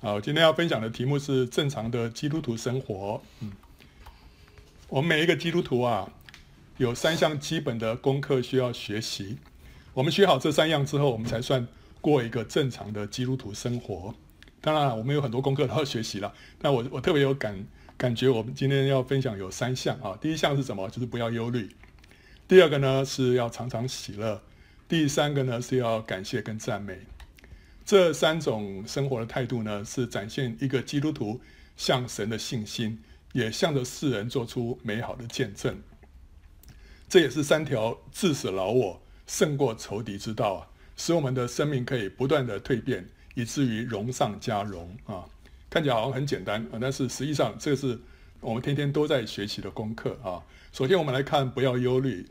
好，今天要分享的题目是正常的基督徒生活。嗯，我们每一个基督徒啊，有三项基本的功课需要学习。我们学好这三样之后，我们才算过一个正常的基督徒生活。当然，我们有很多功课都要学习了。但我我特别有感感觉，我们今天要分享有三项啊。第一项是什么？就是不要忧虑。第二个呢，是要常常喜乐。第三个呢，是要感谢跟赞美。这三种生活的态度呢，是展现一个基督徒向神的信心，也向着世人做出美好的见证。这也是三条致死老我、胜过仇敌之道啊，使我们的生命可以不断的蜕变，以至于荣上加荣啊。看起来好像很简单啊，但是实际上这是我们天天都在学习的功课啊。首先，我们来看不要忧虑。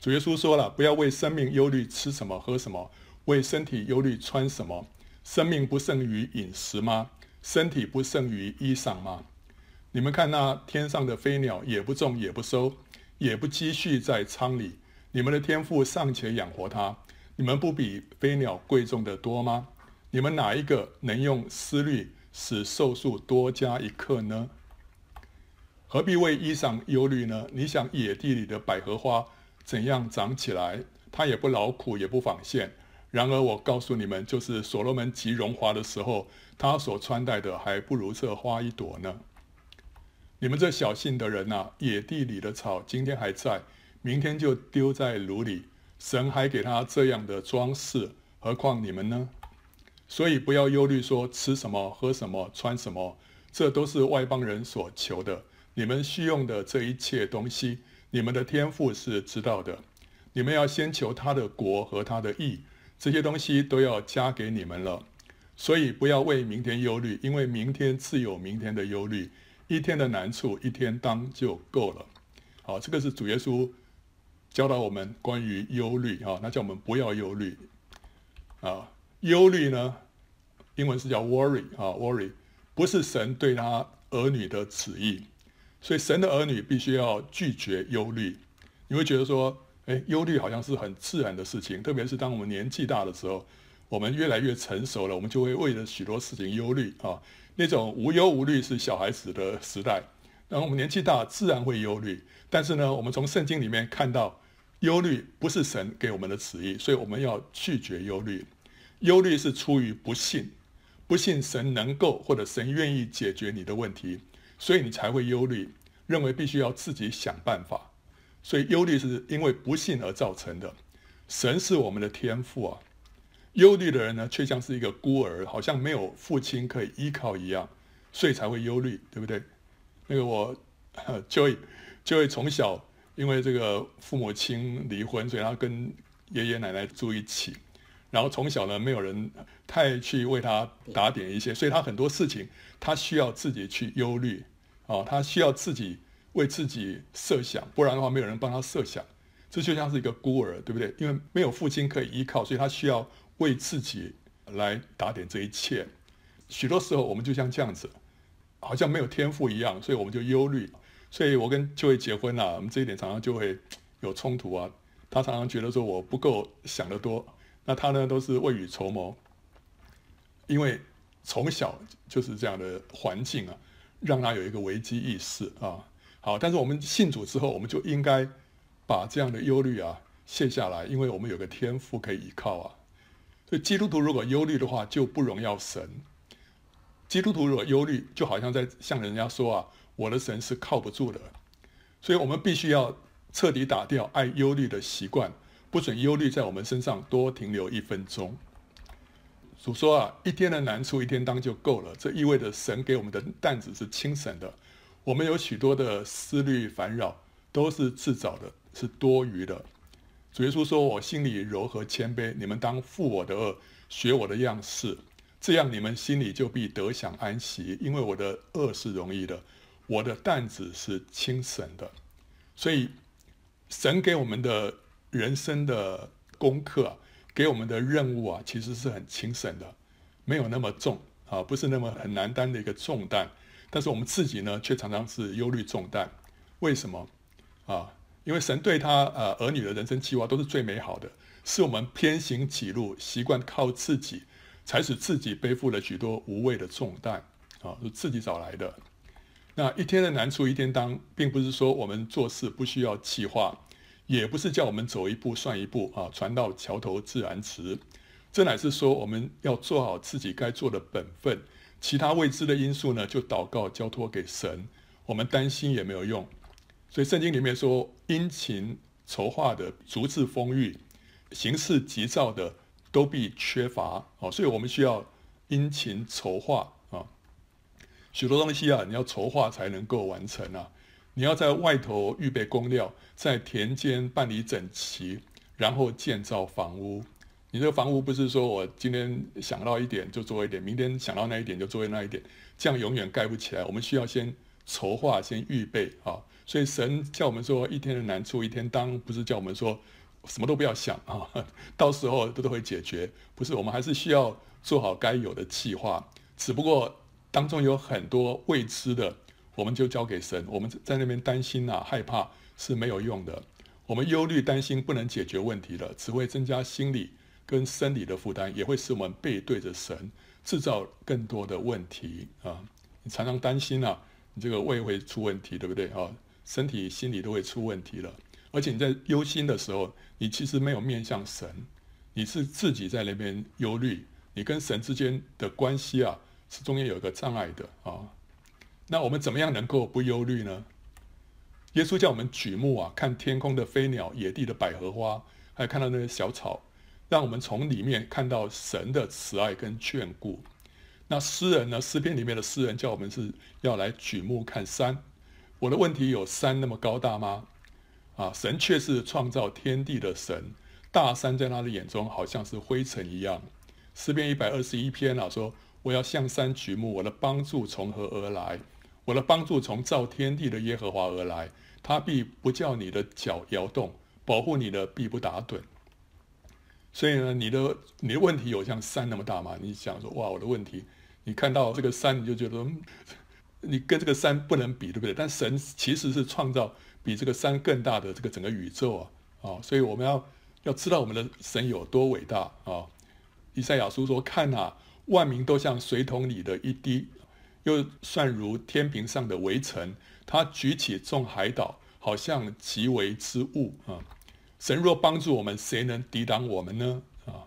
主耶稣说了，不要为生命忧虑吃什么喝什么，为身体忧虑穿什么。生命不胜于饮食吗？身体不胜于衣裳吗？你们看那天上的飞鸟，也不种也不收，也不积蓄在仓里，你们的天赋尚且养活它，你们不比飞鸟贵重得多吗？你们哪一个能用思虑使寿数多加一刻呢？何必为衣裳忧虑呢？你想野地里的百合花怎样长起来？它也不劳苦，也不纺线。然而我告诉你们，就是所罗门极荣华的时候，他所穿戴的还不如这花一朵呢。你们这小信的人呐、野地里的草今天还在，明天就丢在炉里。神还给他这样的装饰，何况你们呢？所以不要忧虑，说吃什么、喝什么、穿什么，这都是外邦人所求的。你们需用的这一切东西，你们的天赋是知道的。你们要先求他的国和他的义。这些东西都要加给你们了，所以不要为明天忧虑，因为明天自有明天的忧虑。一天的难处，一天当就够了。好，这个是主耶稣教导我们关于忧虑啊，那叫我们不要忧虑啊。忧虑呢，英文是叫 worry 啊，worry 不是神对他儿女的旨意，所以神的儿女必须要拒绝忧虑。你会觉得说，诶，忧虑好像是很自然的事情，特别是当我们年纪大的时候，我们越来越成熟了，我们就会为了许多事情忧虑啊。那种无忧无虑是小孩子的时代，然后我们年纪大，自然会忧虑。但是呢，我们从圣经里面看到，忧虑不是神给我们的旨意，所以我们要拒绝忧虑。忧虑是出于不信，不信神能够或者神愿意解决你的问题，所以你才会忧虑，认为必须要自己想办法。所以忧虑是因为不幸而造成的。神是我们的天父啊，忧虑的人呢，却像是一个孤儿，好像没有父亲可以依靠一样，所以才会忧虑，对不对？那个我就会就会从小因为这个父母亲离婚，所以他跟爷爷奶奶住一起，然后从小呢，没有人太去为他打点一些，所以他很多事情他需要自己去忧虑啊，他需要自己。为自己设想，不然的话没有人帮他设想，这就像是一个孤儿，对不对？因为没有父亲可以依靠，所以他需要为自己来打点这一切。许多时候我们就像这样子，好像没有天赋一样，所以我们就忧虑。所以我跟就会结婚了，我们这一点常常就会有冲突啊。他常常觉得说我不够想得多，那他呢都是未雨绸缪，因为从小就是这样的环境啊，让他有一个危机意识啊。好，但是我们信主之后，我们就应该把这样的忧虑啊卸下来，因为我们有个天父可以依靠啊。所以基督徒如果忧虑的话，就不荣耀神。基督徒如果忧虑，就好像在向人家说啊，我的神是靠不住的。所以我们必须要彻底打掉爱忧虑的习惯，不准忧虑在我们身上多停留一分钟。主说啊，一天的难处一天当就够了，这意味着神给我们的担子是轻省的。我们有许多的思虑烦扰，都是自找的，是多余的。主耶稣说：“我心里柔和谦卑，你们当负我的轭，学我的样式，这样你们心里就必得享安息。因为我的轭是容易的，我的担子是轻省的。所以，神给我们的人生的功课，给我们的任务啊，其实是很轻省的，没有那么重啊，不是那么很难担的一个重担。”但是我们自己呢，却常常是忧虑重担。为什么？啊，因为神对他呃儿女的人生计划都是最美好的，是我们偏行己路，习惯靠自己，才使自己背负了许多无谓的重担啊，是自己找来的。那一天的难处一天当，并不是说我们做事不需要计划，也不是叫我们走一步算一步啊，船到桥头自然直。这乃是说我们要做好自己该做的本分，其他未知的因素呢，就祷告交托给神，我们担心也没有用。所以圣经里面说，殷勤筹划的足致丰裕，行事急躁的都必缺乏。哦，所以我们需要殷勤筹划啊，许多东西啊，你要筹划才能够完成啊。你要在外头预备工料，在田间办理整齐，然后建造房屋。你这个房屋不是说我今天想到一点就做一点，明天想到那一点就做那一点，这样永远盖不起来。我们需要先筹划，先预备啊。所以神叫我们说，一天的难处一天当，不是叫我们说什么都不要想啊，到时候都都会解决。不是，我们还是需要做好该有的计划。只不过当中有很多未知的，我们就交给神。我们在那边担心啊、害怕是没有用的。我们忧虑担心不能解决问题的，只会增加心理。跟生理的负担也会使我们背对着神，制造更多的问题啊！你常常担心啊，你这个胃会出问题，对不对啊？身体、心理都会出问题了。而且你在忧心的时候，你其实没有面向神，你是自己在那边忧虑，你跟神之间的关系啊，是中间有一个障碍的啊。那我们怎么样能够不忧虑呢？耶稣叫我们举目啊，看天空的飞鸟、野地的百合花，还有看到那些小草。让我们从里面看到神的慈爱跟眷顾。那诗人呢？诗篇里面的诗人叫我们是要来举目看山。我的问题有山那么高大吗？啊，神却是创造天地的神，大山在他的眼中好像是灰尘一样。诗篇一百二十一篇啊，说我要向山举目，我的帮助从何而来？我的帮助从造天地的耶和华而来，他必不叫你的脚摇动，保护你的必不打盹。所以呢，你的你的问题有像山那么大吗？你想说，哇，我的问题，你看到这个山，你就觉得，你跟这个山不能比，对不对？但神其实是创造比这个山更大的这个整个宇宙啊，啊，所以我们要要知道我们的神有多伟大啊。以赛亚书说：“看啊，万民都像水桶里的一滴，又算如天平上的微尘。他举起众海岛，好像极微之物啊。”神若帮助我们，谁能抵挡我们呢？啊，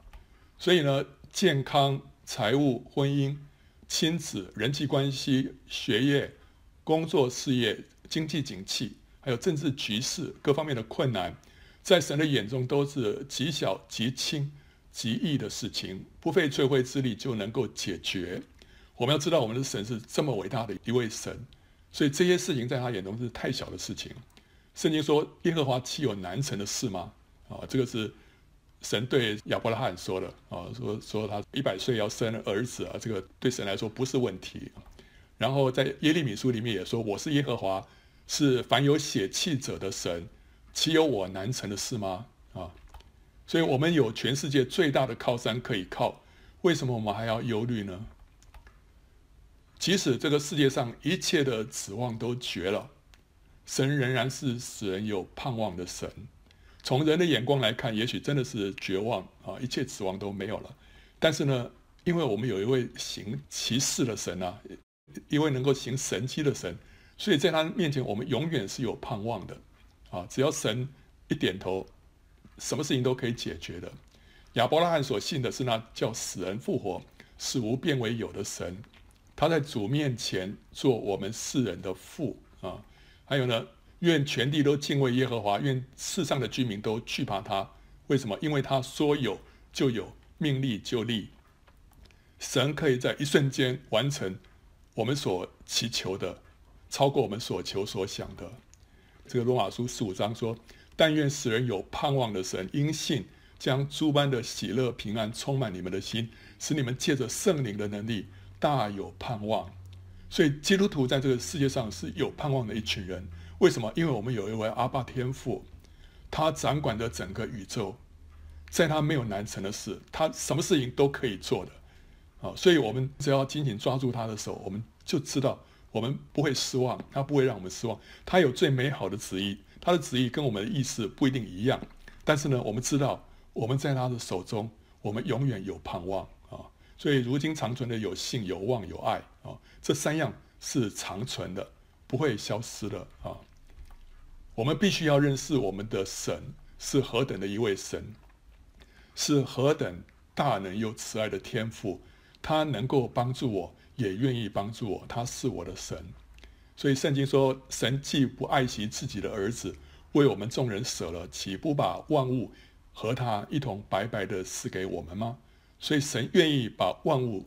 所以呢，健康、财务、婚姻、亲子、人际关系、学业、工作、事业、经济景气，还有政治局势各方面的困难，在神的眼中都是极小、极轻、极易的事情，不费吹灰之力就能够解决。我们要知道，我们的神是这么伟大的一位神，所以这些事情在他眼中是太小的事情。圣经说：“耶和华岂有难成的事吗？”啊，这个是神对亚伯拉罕说的啊，说说他一百岁要生儿子啊，这个对神来说不是问题。然后在耶利米书里面也说：“我是耶和华，是凡有血气者的神，岂有我难成的事吗？”啊，所以我们有全世界最大的靠山可以靠，为什么我们还要忧虑呢？即使这个世界上一切的指望都绝了。神仍然是使人有盼望的神。从人的眼光来看，也许真的是绝望啊，一切指望都没有了。但是呢，因为我们有一位行奇事的神啊，一位能够行神迹的神，所以在他面前，我们永远是有盼望的啊。只要神一点头，什么事情都可以解决的。亚伯拉罕所信的是那叫死人复活、使无变为有的神，他在主面前做我们世人的父啊。还有呢，愿全地都敬畏耶和华，愿世上的居民都惧怕他。为什么？因为他说有就有，命立就立。神可以在一瞬间完成我们所祈求的，超过我们所求所想的。这个罗马书十五章说：“但愿使人有盼望的神，因信将诸般的喜乐平安充满你们的心，使你们借着圣灵的能力大有盼望。”所以基督徒在这个世界上是有盼望的一群人。为什么？因为我们有一位阿爸天父，他掌管着整个宇宙，在他没有难成的事，他什么事情都可以做的。啊，所以我们只要紧紧抓住他的手，我们就知道我们不会失望，他不会让我们失望。他有最美好的旨意，他的旨意跟我们的意思不一定一样，但是呢，我们知道我们在他的手中，我们永远有盼望。所以如今长存的有信、有望、有爱啊，这三样是长存的，不会消失的啊。我们必须要认识我们的神是何等的一位神，是何等大能又慈爱的天父，他能够帮助我，也愿意帮助我，他是我的神。所以圣经说，神既不爱惜自己的儿子，为我们众人舍了，岂不把万物和他一同白白的赐给我们吗？所以神愿意把万物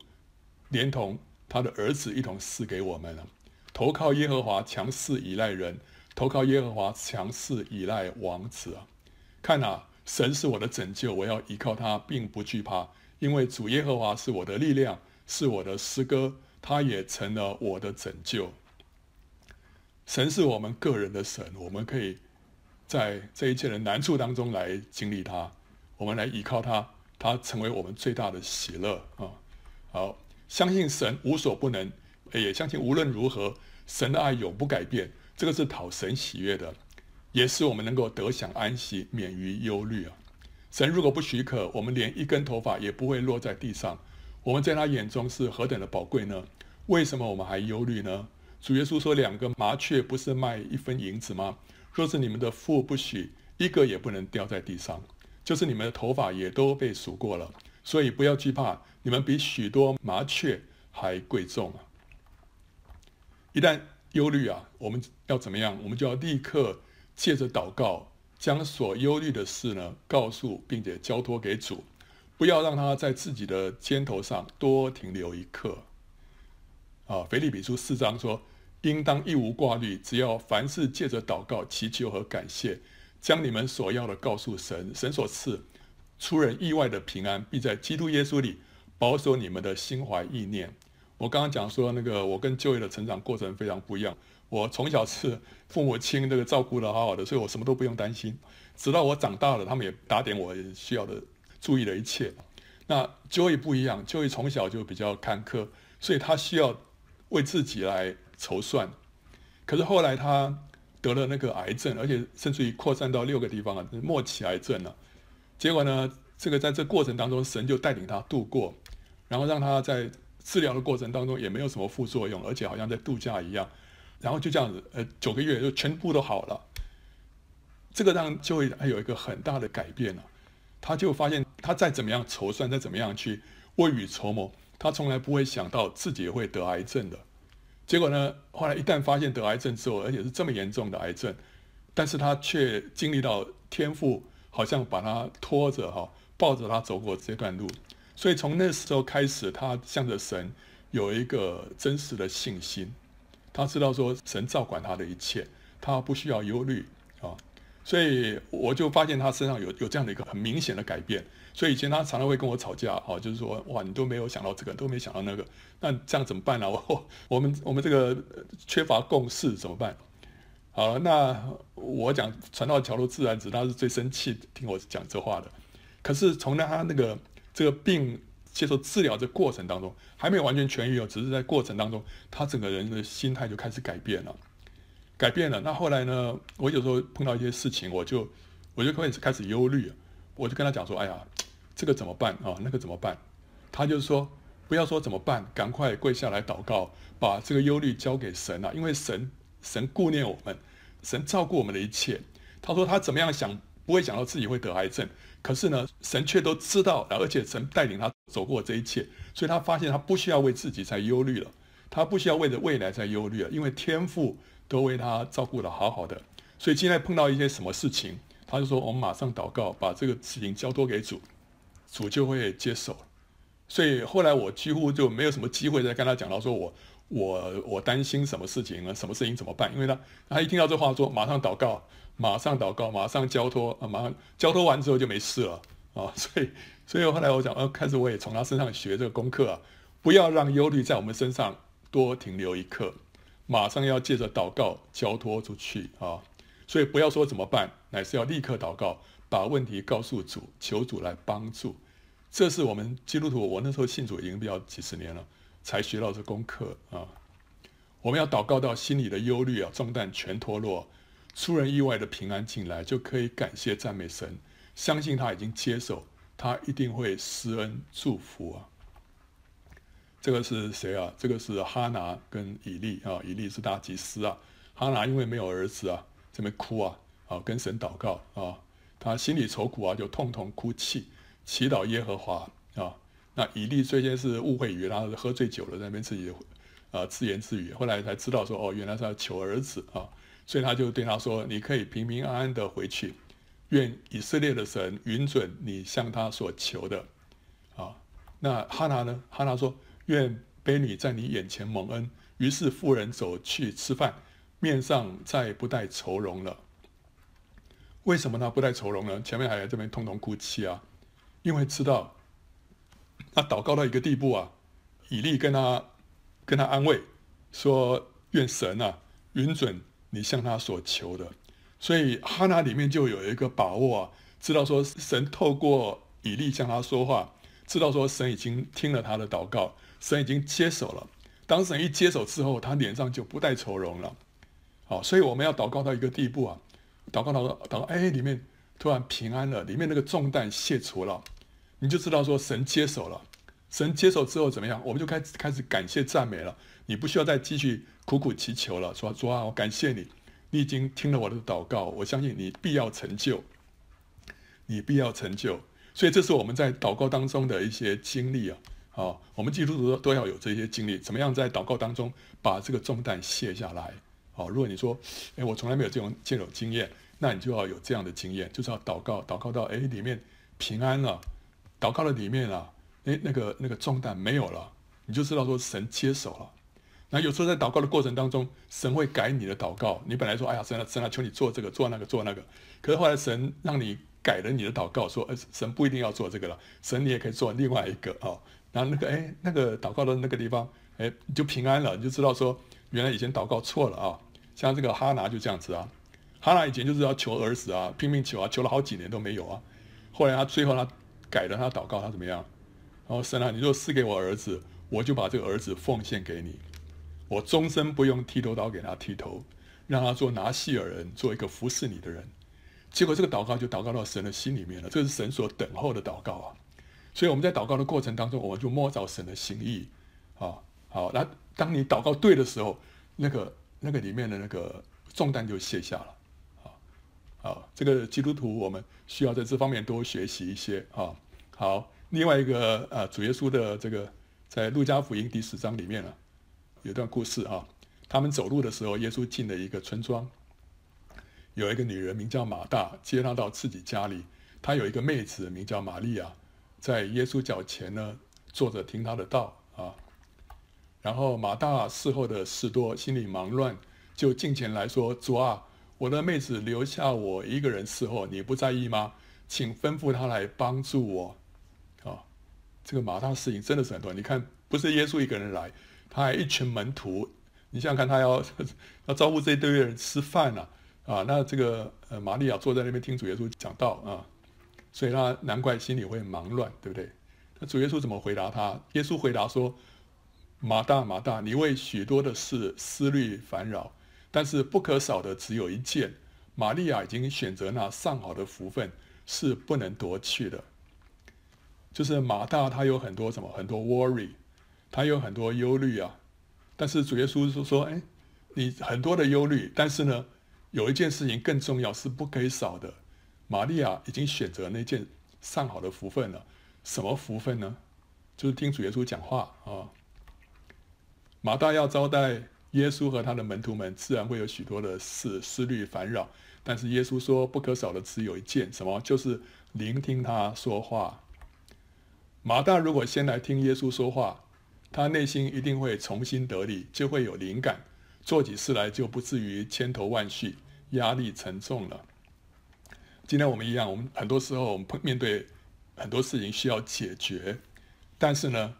连同他的儿子一同赐给我们了。投靠耶和华，强势倚赖人；投靠耶和华，强势倚赖王子啊！看啊，神是我的拯救，我要依靠他，并不惧怕，因为主耶和华是我的力量，是我的诗歌，他也成了我的拯救。神是我们个人的神，我们可以在这一切的难处当中来经历他，我们来依靠他。他成为我们最大的喜乐啊！好，相信神无所不能，也相信无论如何，神的爱永不改变。这个是讨神喜悦的，也是我们能够得享安息，免于忧虑啊！神如果不许可，我们连一根头发也不会落在地上。我们在他眼中是何等的宝贵呢？为什么我们还忧虑呢？主耶稣说：“两个麻雀不是卖一分银子吗？若是你们的父不许，一个也不能掉在地上。”就是你们的头发也都被数过了，所以不要惧怕，你们比许多麻雀还贵重啊！一旦忧虑啊，我们要怎么样？我们就要立刻借着祷告，将所忧虑的事呢告诉并且交托给主，不要让他在自己的肩头上多停留一刻。啊，腓立比书四章说，应当一无挂虑，只要凡事借着祷告、祈求和感谢。将你们所要的告诉神，神所赐出人意外的平安，必在基督耶稣里保守你们的心怀意念。我刚刚讲说，那个我跟 Joy 的成长过程非常不一样。我从小是父母亲那个照顾得好好的，所以我什么都不用担心。直到我长大了，他们也打点我需要的、注意的一切。那 Joy 不一样，Joy 从小就比较坎坷，所以他需要为自己来筹算。可是后来他。得了那个癌症，而且甚至于扩散到六个地方啊，末期癌症了。结果呢，这个在这过程当中，神就带领他度过，然后让他在治疗的过程当中也没有什么副作用，而且好像在度假一样。然后就这样子，呃，九个月就全部都好了。这个让就会还有一个很大的改变了。他就发现，他再怎么样筹算，再怎么样去未雨绸缪，他从来不会想到自己会得癌症的。结果呢，后来一旦发现得癌症之后，而且是这么严重的癌症，但是他却经历到天父好像把他拖着哈，抱着他走过这段路，所以从那时候开始，他向着神有一个真实的信心，他知道说神照管他的一切，他不需要忧虑啊，所以我就发现他身上有有这样的一个很明显的改变。所以以前他常常会跟我吵架，哦，就是说，哇，你都没有想到这个，都没想到那个，那这样怎么办 呢？我我们我们这个缺乏共识怎么办？好，那我讲传到桥路自然直，他是最生气听我讲这话的。可是从他那个这个病接受治疗的过程当中，还没有完全痊愈哦，只是在过程当中，他整个人的心态就开始改变了，改变了。那后来呢，我有时候碰到一些事情，我就我就开始开始忧虑，我就跟他讲说，哎呀。这个怎么办啊？那个怎么办？他就是说，不要说怎么办，赶快跪下来祷告，把这个忧虑交给神啊！因为神神顾念我们，神照顾我们的一切。他说他怎么样想，不会想到自己会得癌症，可是呢，神却都知道，而且神带领他走过这一切，所以他发现他不需要为自己再忧虑了，他不需要为着未来再忧虑了，因为天父都为他照顾得好好的。所以今天碰到一些什么事情，他就说我们马上祷告，把这个事情交托给主。主就会接手，所以后来我几乎就没有什么机会再跟他讲到说我我我担心什么事情啊，什么事情怎么办？因为他他一听到这话说马上祷告，马上祷告，马上交托啊，马上交托完之后就没事了啊。所以所以后来我讲，呃，开始我也从他身上学这个功课啊，不要让忧虑在我们身上多停留一刻，马上要借着祷告交托出去啊。所以不要说怎么办，乃是要立刻祷告。把问题告诉主，求主来帮助。这是我们基督徒，我那时候信主已经比较几十年了，才学到这功课啊。我们要祷告到心里的忧虑啊，重担全脱落，出人意外的平安进来，就可以感谢赞美神，相信他已经接手，他一定会施恩祝福啊。这个是谁啊？这个是哈拿跟以利啊，以利是大祭司啊。哈拿因为没有儿子啊，这边哭啊，啊，跟神祷告啊，他心里愁苦啊，就痛痛哭泣，祈祷耶和华啊。那以利最先是误会以为他是喝醉酒了，在那边自己啊自言自语，后来才知道说哦，原来是要求儿子啊，所以他就对他说：“你可以平平安安的回去，愿以色列的神允准你向他所求的。”啊，那哈拿呢？哈拿说：“愿卑女在你眼前蒙恩。”于是妇人走去吃饭。面上再不带愁容了，为什么他？不带愁容呢？前面还在这边痛痛哭泣啊，因为知道他祷告到一个地步啊，以利跟他跟他安慰说，愿神啊允准你向他所求的，所以哈拿里面就有一个把握啊，知道说神透过以利向他说话，知道说神已经听了他的祷告，神已经接手了。当神一接手之后，他脸上就不带愁容了。好，所以我们要祷告到一个地步啊，祷告到祷告，哎，里面突然平安了，里面那个重担卸除了，你就知道说神接手了。神接手之后怎么样？我们就开始开始感谢赞美了。你不需要再继续苦苦祈求了，说主啊，我感谢你，你已经听了我的祷告，我相信你必要成就，你必要成就。所以这是我们在祷告当中的一些经历啊。好，我们基督徒都要有这些经历，怎么样在祷告当中把这个重担卸下来？好，如果你说，哎，我从来没有这种这种经验，那你就要有这样的经验，就是要祷告，祷告到哎里面平安了，祷告的里面啊，哎那个那个重担没有了，你就知道说神接手了。那有时候在祷告的过程当中，神会改你的祷告。你本来说，哎呀，神啊神啊，求你做这个做那个做那个，可是后来神让你改了你的祷告，说，哎，神不一定要做这个了，神你也可以做另外一个啊。然后那个哎那个祷告的那个地方，哎你就平安了，你就知道说。原来以前祷告错了啊，像这个哈拿就这样子啊，哈拿以前就是要求儿子啊，拼命求啊，求了好几年都没有啊。后来他最后他改了他祷告，他怎么样？然后神啊，你若赐给我儿子，我就把这个儿子奉献给你，我终身不用剃头刀给他剃头，让他做拿细耳人，做一个服侍你的人。结果这个祷告就祷告到神的心里面了，这是神所等候的祷告啊。所以我们在祷告的过程当中，我们就摸着神的心意啊。好，那。当你祷告对的时候，那个那个里面的那个重担就卸下了，啊，好，这个基督徒我们需要在这方面多学习一些啊。好，另外一个啊，主耶稣的这个在路加福音第十章里面啊，有段故事啊，他们走路的时候，耶稣进了一个村庄，有一个女人名叫马大，接他到自己家里，她有一个妹子名叫玛利亚，在耶稣脚前呢坐着听他的道啊。然后马大伺候的事多，心里忙乱，就近前来说：“主啊，我的妹子留下我一个人伺候，你不在意吗？请吩咐她来帮助我。”啊，这个马大事情真的是很多。你看，不是耶稣一个人来，他还一群门徒。你想想看，他要 要招呼这一堆人吃饭呢，啊，那这个呃玛利亚坐在那边听主耶稣讲道啊，所以他难怪心里会忙乱，对不对？那主耶稣怎么回答他？耶稣回答说。马大，马大，你为许多的事思虑烦扰，但是不可少的只有一件。玛利亚已经选择那上好的福分，是不能夺去的。就是马大，他有很多什么，很多 worry，他有很多忧虑啊。但是主耶稣就说：“哎，你很多的忧虑，但是呢，有一件事情更重要，是不可以少的。玛利亚已经选择那件上好的福分了。什么福分呢？就是听主耶稣讲话啊。”马大要招待耶稣和他的门徒们，自然会有许多的事思虑烦扰。但是耶稣说，不可少的只有一件，什么？就是聆听他说话。马大如果先来听耶稣说话，他内心一定会重新得力，就会有灵感，做起事来就不至于千头万绪，压力沉重了。今天我们一样，我们很多时候我们面对很多事情需要解决，但是呢，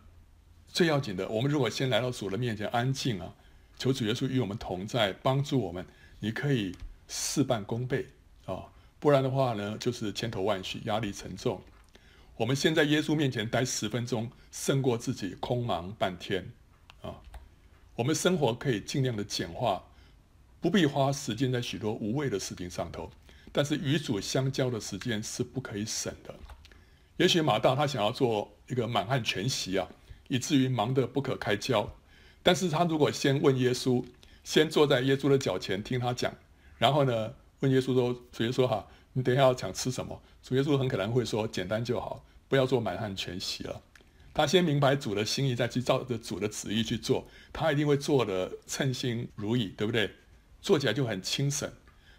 最要紧的，我们如果先来到主的面前安静啊，求主耶稣与我们同在，帮助我们，你可以事半功倍啊，不然的话呢，就是千头万绪，压力沉重。我们先在耶稣面前待十分钟，胜过自己空忙半天啊。我们生活可以尽量的简化，不必花时间在许多无谓的事情上头，但是与主相交的时间是不可以省的。也许马大他想要做一个满汉全席啊。以至于忙得不可开交。但是他如果先问耶稣，先坐在耶稣的脚前听他讲，然后呢，问耶稣说：“主耶稣哈，你等一下要想吃什么？”主耶稣很可能会说：“简单就好，不要做满汉全席了。”他先明白主的心意，再去照着主的旨意去做，他一定会做得称心如意，对不对？做起来就很轻省。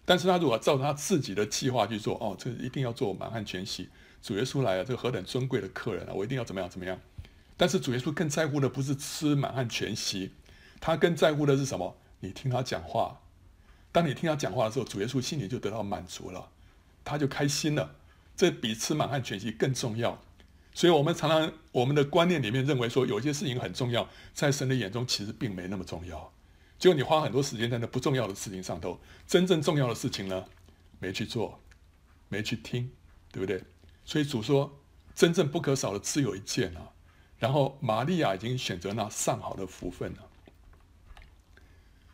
但是他如果照他自己的计划去做，哦，这一定要做满汉全席。主耶稣来了，这何等尊贵的客人啊！我一定要怎么样怎么样。但是主耶稣更在乎的不是吃满汉全席，他更在乎的是什么？你听他讲话。当你听他讲话的时候，主耶稣心里就得到满足了，他就开心了。这比吃满汉全席更重要。所以，我们常常我们的观念里面认为说，有些事情很重要，在神的眼中其实并没那么重要。结果你花很多时间在那不重要的事情上头，真正重要的事情呢，没去做，没去听，对不对？所以主说，真正不可少的只有一件啊。然后玛利亚已经选择那上好的福分了。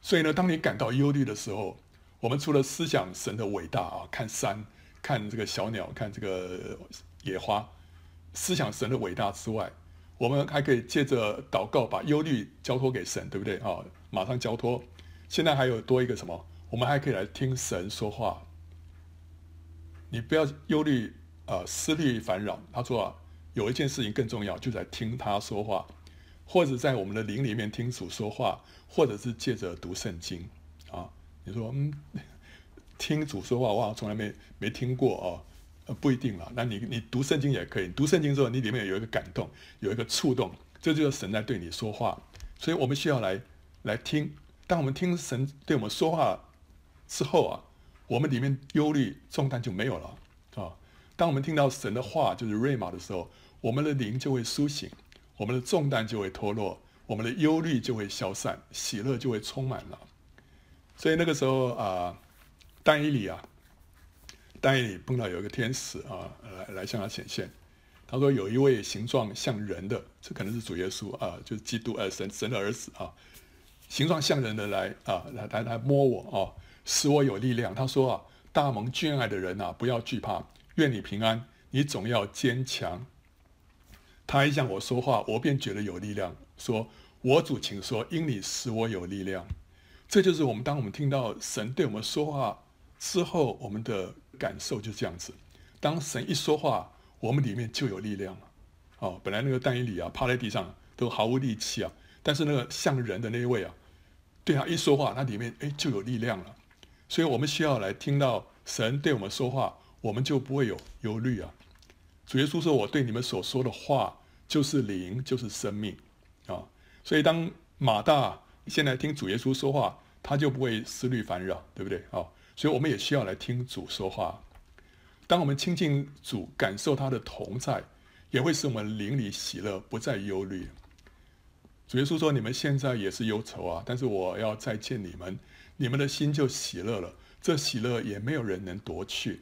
所以呢，当你感到忧虑的时候，我们除了思想神的伟大啊，看山，看这个小鸟，看这个野花，思想神的伟大之外，我们还可以借着祷告把忧虑交托给神，对不对啊？马上交托。现在还有多一个什么？我们还可以来听神说话。你不要忧虑啊，思虑烦扰。他说啊。有一件事情更重要，就在听他说话，或者在我们的灵里面听主说话，或者是借着读圣经啊。你说，嗯，听主说话，哇，从来没没听过哦，呃，不一定了。那你你读圣经也可以，读圣经之后，你里面有一个感动，有一个触动，这就是神在对你说话。所以我们需要来来听。当我们听神对我们说话之后啊，我们里面忧虑重担就没有了。当我们听到神的话，就是瑞玛的时候，我们的灵就会苏醒，我们的重担就会脱落，我们的忧虑就会消散，喜乐就会充满了。所以那个时候啊，但以理啊，但以理碰到有一个天使啊，来来向他显现，他说有一位形状像人的，这可能是主耶稣啊，就是基督呃神神的儿子啊，形状像人的来啊来来来摸我啊，使我有力量。他说啊，大蒙眷爱的人啊，不要惧怕。愿你平安，你总要坚强。他一向我说话，我便觉得有力量。说：“我主，请说，因你使我有力量。”这就是我们当我们听到神对我们说话之后，我们的感受就这样子。当神一说话，我们里面就有力量了。哦，本来那个但以理啊，趴在地上都毫无力气啊，但是那个像人的那一位啊，对他一说话，他里面哎就有力量了。所以我们需要来听到神对我们说话。我们就不会有忧虑啊！主耶稣说：“我对你们所说的话就是灵，就是生命啊！”所以当马大现在听主耶稣说话，他就不会思虑烦扰，对不对啊？所以我们也需要来听主说话。当我们亲近主，感受他的同在，也会使我们灵里喜乐，不再忧虑。主耶稣说：“你们现在也是忧愁啊，但是我要再见你们，你们的心就喜乐了。这喜乐也没有人能夺去。”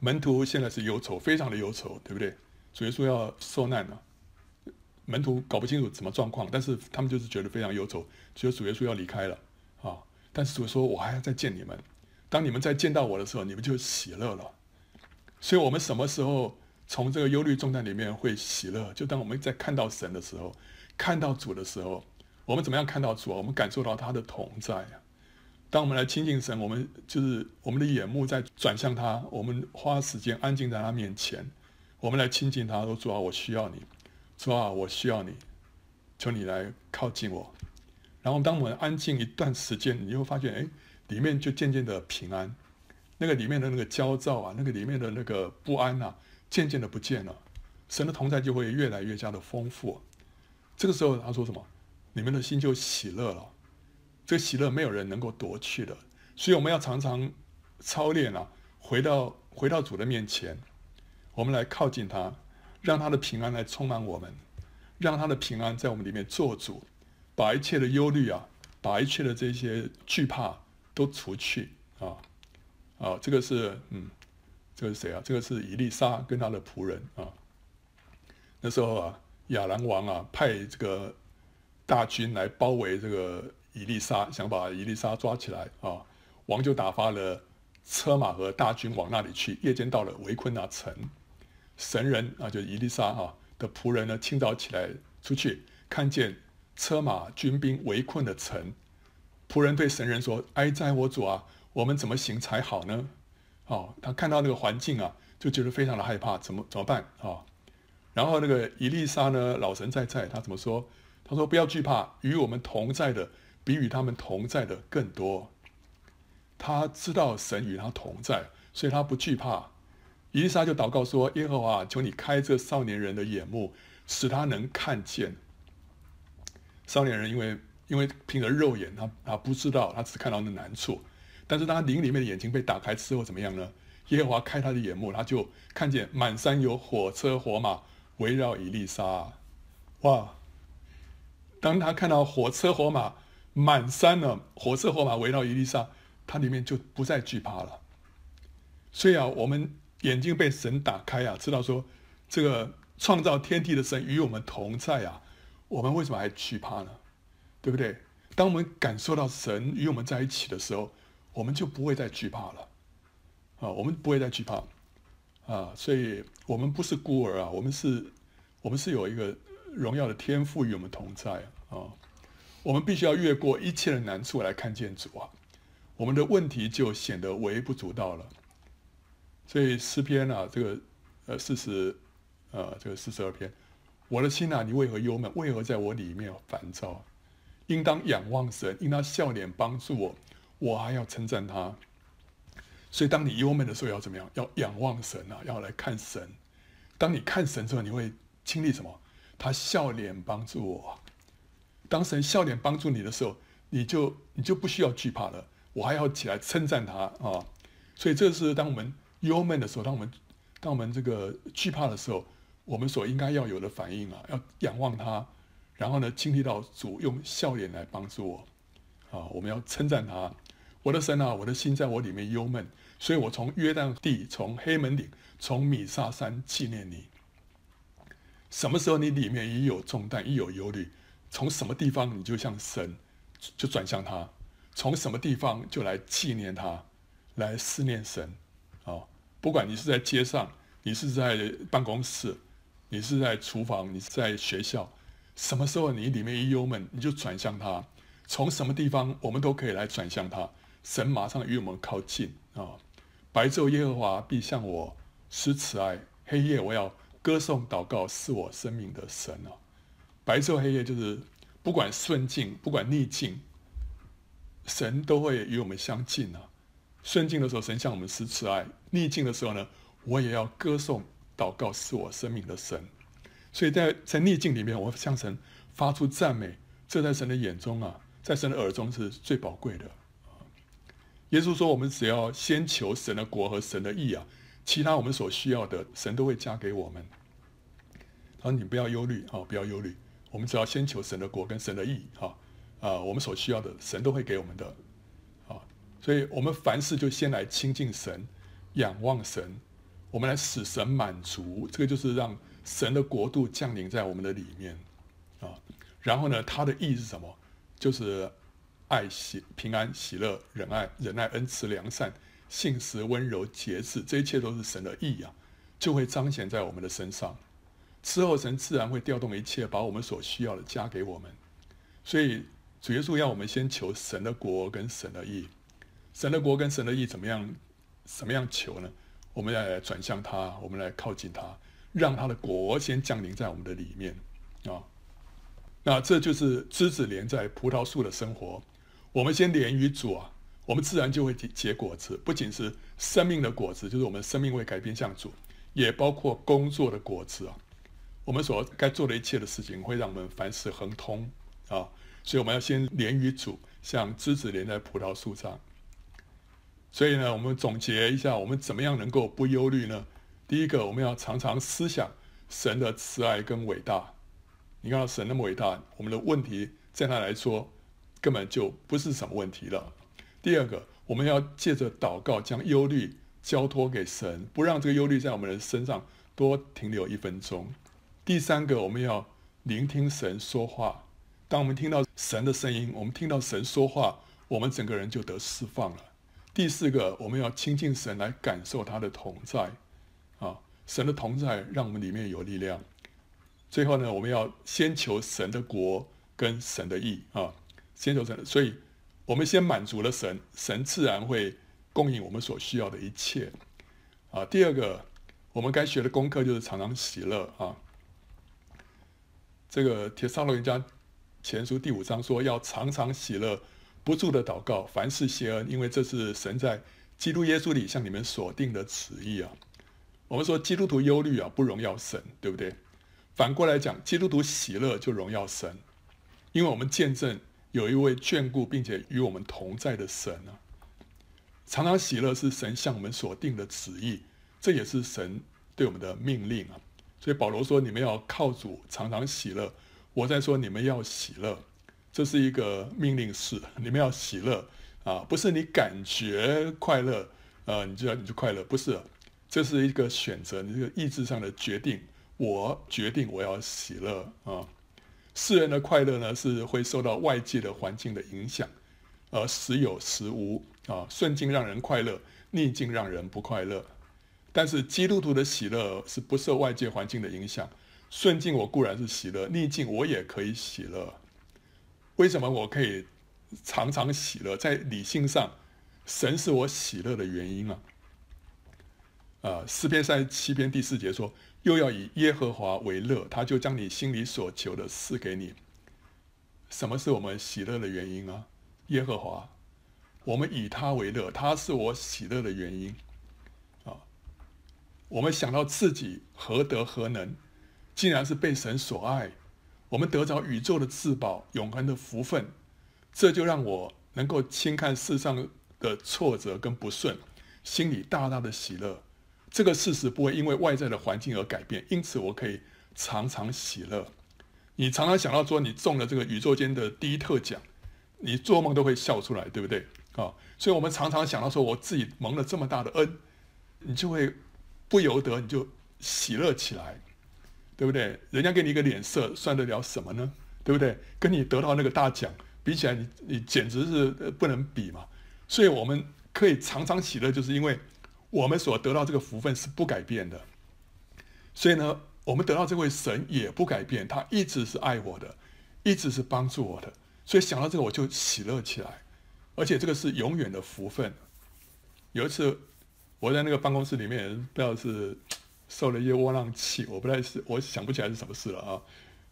门徒现在是忧愁，非常的忧愁，对不对？主耶稣要受难了，门徒搞不清楚什么状况，但是他们就是觉得非常忧愁，觉得主耶稣要离开了啊。但是主说：“我还要再见你们，当你们再见到我的时候，你们就喜乐了。”所以，我们什么时候从这个忧虑重担里面会喜乐？就当我们在看到神的时候，看到主的时候，我们怎么样看到主啊？我们感受到他的同在啊。当我们来亲近神，我们就是我们的眼目在转向他，我们花时间安静在他面前，我们来亲近他，说主啊，我需要你，主啊，我需要你，求你来靠近我。然后当我们安静一段时间，你就会发现，哎，里面就渐渐的平安，那个里面的那个焦躁啊，那个里面的那个不安啊，渐渐的不见了，神的同在就会越来越加的丰富。这个时候他说什么？你们的心就喜乐了。这个喜乐没有人能够夺去的，所以我们要常常操练啊，回到回到主的面前，我们来靠近他，让他的平安来充满我们，让他的平安在我们里面做主，把一切的忧虑啊，把一切的这些惧怕都除去啊啊！这个是嗯，这个是谁啊？这个是以利沙跟他的仆人啊。那时候啊，亚兰王啊派这个大军来包围这个。伊丽莎想把伊丽莎抓起来啊，王就打发了车马和大军往那里去。夜间到了，围困那城。神人啊，就以利沙哈的仆人呢，清早起来出去，看见车马军兵围困的城，仆人对神人说：“哀哉，我主啊，我们怎么行才好呢？”哦，他看到那个环境啊，就觉得非常的害怕，怎么怎么办啊？然后那个伊丽莎呢，老神在在，他怎么说？他说：“不要惧怕，与我们同在的比与他们同在的更多。”他知道神与他同在，所以他不惧怕。以利沙就祷告说：“耶和华，求你开这少年人的眼目，使他能看见。”少年人因为因为凭着肉眼，他他不知道，他只看到那难处。但是当他灵里面的眼睛被打开之后，怎么样呢？耶和华开他的眼目，他就看见满山有火车火马围绕以利沙。哇！当他看到火车火马满山呢，火车火马围绕伊丽莎，他里面就不再惧怕了。所以啊，我们。眼睛被神打开啊，知道说这个创造天地的神与我们同在啊，我们为什么还惧怕呢？对不对？当我们感受到神与我们在一起的时候，我们就不会再惧怕了啊，我们不会再惧怕啊，所以我们不是孤儿啊，我们是，我们是有一个荣耀的天父与我们同在啊，我们必须要越过一切的难处来看见主啊，我们的问题就显得微不足道了。所以诗篇啊，这个呃四十，呃这个四十二篇，我的心啊，你为何忧闷？为何在我里面烦躁？应当仰望神，应当笑脸帮助我，我还要称赞他。所以当你忧闷的时候，要怎么样？要仰望神啊，要来看神。当你看神之后，你会经历什么？他笑脸帮助我。当神笑脸帮助你的时候，你就你就不需要惧怕了。我还要起来称赞他啊。所以这是当我们。忧闷的时候，当我们当我们这个惧怕的时候，我们所应该要有的反应啊，要仰望他，然后呢，经历到主用笑脸来帮助我，啊，我们要称赞他，我的神啊，我的心在我里面忧闷，所以我从约旦地，从黑门岭，从米萨山纪念你。什么时候你里面一有重担，一有忧虑，从什么地方你就向神就转向他，从什么地方就来纪念他，来思念神。啊不管你是在街上，你是在办公室，你是在厨房，你是在学校，什么时候你里面一忧闷，你就转向他。从什么地方，我们都可以来转向他。神马上与我们靠近啊！白昼耶和华必向我施慈爱，黑夜我要歌颂祷告，是我生命的神啊！白昼黑夜就是不管顺境，不管逆境，神都会与我们相近啊！顺境的时候，神向我们施慈爱；逆境的时候呢，我也要歌颂、祷告，是我生命的神。所以在在逆境里面，我向神发出赞美，这在神的眼中啊，在神的耳中是最宝贵的。耶稣说：“我们只要先求神的国和神的义啊，其他我们所需要的，神都会加给我们。”他说：“你不要忧虑啊，不要忧虑，我们只要先求神的国跟神的义哈，啊，我们所需要的，神都会给我们的。”啊所以，我们凡事就先来亲近神，仰望神，我们来使神满足。这个就是让神的国度降临在我们的里面啊。然后呢，他的义是什么？就是爱喜、平安、喜乐、仁爱、忍耐、恩慈、良善、信实、温柔、节制，这一切都是神的义啊，就会彰显在我们的身上。之后，神自然会调动一切，把我们所需要的加给我们。所以，主耶稣要我们先求神的国跟神的义。神的国跟神的义怎么样？怎么样求呢？我们要来转向他，我们来靠近他，让他的国先降临在我们的里面啊。那这就是枝子连在葡萄树的生活。我们先连于主啊，我们自然就会结结果子。不仅是生命的果子，就是我们生命会改变向主，也包括工作的果子啊。我们所该做的一切的事情，会让我们凡事亨通啊。所以我们要先连于主，像枝子连在葡萄树上。所以呢，我们总结一下，我们怎么样能够不忧虑呢？第一个，我们要常常思想神的慈爱跟伟大。你看到神那么伟大，我们的问题在他来说根本就不是什么问题了。第二个，我们要借着祷告将忧虑交托给神，不让这个忧虑在我们的身上多停留一分钟。第三个，我们要聆听神说话。当我们听到神的声音，我们听到神说话，我们整个人就得释放了。第四个，我们要亲近神来感受他的同在，啊，神的同在让我们里面有力量。最后呢，我们要先求神的国跟神的意啊，先求神，所以我们先满足了神，神自然会供应我们所需要的一切啊。第二个，我们该学的功课就是常常喜乐啊。这个《帖撒罗尼迦前书》第五章说，要常常喜乐，不住的祷告，凡事谢恩，因为这是神在基督耶稣里向你们所定的旨意啊。我们说基督徒忧虑啊，不荣耀神，对不对？反过来讲，基督徒喜乐就荣耀神，因为我们见证有一位眷顾并且与我们同在的神啊。常常喜乐是神向我们所定的旨意，这也是神对我们的命令啊。所以保罗说：“你们要靠主常常喜乐。”我在说：“你们要喜乐。”这是一个命令式，你们要喜乐啊，不是你感觉快乐，呃，你就要你就快乐，不是，这是一个选择，你这个意志上的决定。我决定我要喜乐啊。世人的快乐呢，是会受到外界的环境的影响，而时有时无啊，顺境让人快乐，逆境让人不快乐。但是基督徒的喜乐是不受外界环境的影响，顺境我固然是喜乐，逆境我也可以喜乐。为什么我可以常常喜乐？在理性上，神是我喜乐的原因啊。啊，诗篇三十七篇第四节说：“又要以耶和华为乐，他就将你心里所求的赐给你。”什么是我们喜乐的原因啊？耶和华，我们以他为乐，他是我喜乐的原因。我们想到自己何德何能，竟然是被神所爱，我们得着宇宙的至宝、永恒的福分，这就让我能够轻看世上的挫折跟不顺，心里大大的喜乐。这个事实不会因为外在的环境而改变，因此我可以常常喜乐。你常常想到说你中了这个宇宙间的第一特奖，你做梦都会笑出来，对不对？啊，所以我们常常想到说我自己蒙了这么大的恩，你就会。不由得你就喜乐起来，对不对？人家给你一个脸色，算得了什么呢？对不对？跟你得到那个大奖比起来你，你简直是不能比嘛。所以我们可以常常喜乐，就是因为我们所得到这个福分是不改变的。所以呢，我们得到这位神也不改变，他一直是爱我的，一直是帮助我的。所以想到这个，我就喜乐起来，而且这个是永远的福分。有一次。我在那个办公室里面，不知道是 受了一些窝囊气，我不太是，我想不起来是什么事了啊。